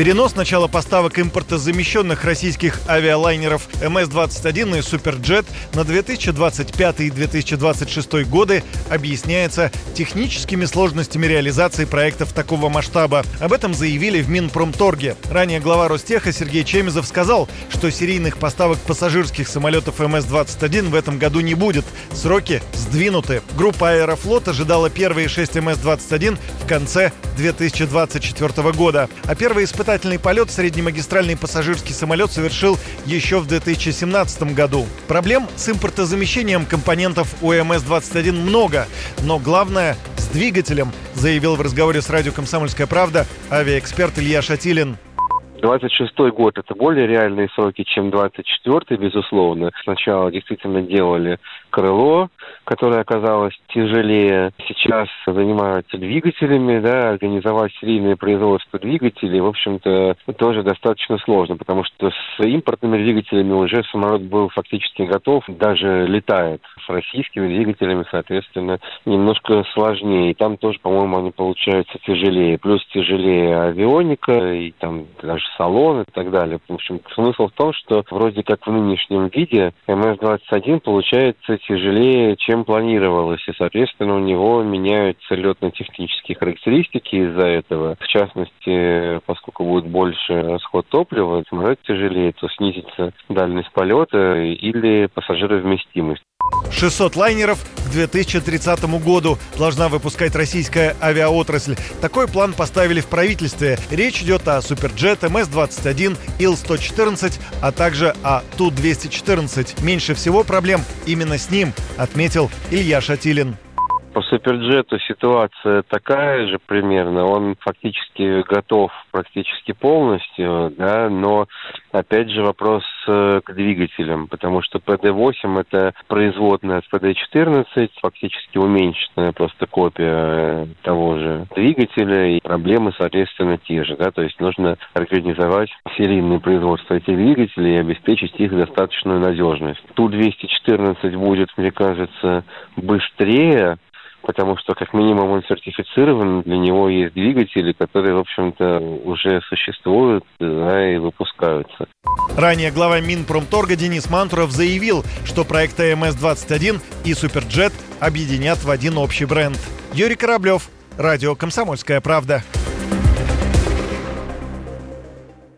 Перенос начала поставок импортозамещенных российских авиалайнеров МС-21 и Суперджет на 2025 и 2026 годы объясняется техническими сложностями реализации проектов такого масштаба. Об этом заявили в Минпромторге. Ранее глава Ростеха Сергей Чемизов сказал, что серийных поставок пассажирских самолетов МС-21 в этом году не будет. Сроки сдвинуты. Группа Аэрофлот ожидала первые 6 МС-21 в конце 2024 года. А первый испытательный полет среднемагистральный пассажирский самолет совершил еще в 2017 году. Проблем с импортозамещением компонентов у МС-21 много, но главное с двигателем, заявил в разговоре с радио «Комсомольская правда» авиаэксперт Илья Шатилин. 26 год это более реальные сроки, чем 24 безусловно. Сначала действительно делали крыло, которое оказалось тяжелее. Сейчас занимаются двигателями, да, организовать серийное производство двигателей, в общем-то, тоже достаточно сложно, потому что с импортными двигателями уже самолет был фактически готов, даже летает. Российскими двигателями, соответственно, немножко сложнее. И там тоже, по-моему, они получаются тяжелее. Плюс тяжелее авионика и там даже салон и так далее. В общем, смысл в том, что вроде как в нынешнем виде МС-21 получается тяжелее, чем планировалось, и, соответственно, у него меняются летно-технические характеристики из-за этого. В частности, поскольку будет больше расход топлива, самолет тяжелее, то снизится дальность полета или пассажировместимость. 600 лайнеров к 2030 году должна выпускать российская авиаотрасль. Такой план поставили в правительстве. Речь идет о Суперджет, МС-21, Ил-114, а также о Ту-214. Меньше всего проблем именно с ним, отметил Илья Шатилин. По Суперджету ситуация такая же примерно. Он фактически готов практически полностью, да, но опять же вопрос э, к двигателям, потому что ПД-8 это производная от ПД-14, фактически уменьшенная просто копия э, того же двигателя, и проблемы, соответственно, те же, да, то есть нужно организовать серийное производство этих двигателей и обеспечить их достаточную надежность. Ту-214 будет, мне кажется, быстрее, потому что как минимум он сертифицирован, для него есть двигатели, которые, в общем-то, уже существуют да, и выпускаются. Ранее глава Минпромторга Денис Мантуров заявил, что проекты МС-21 и Суперджет объединят в один общий бренд. Юрий Кораблев, Радио «Комсомольская правда».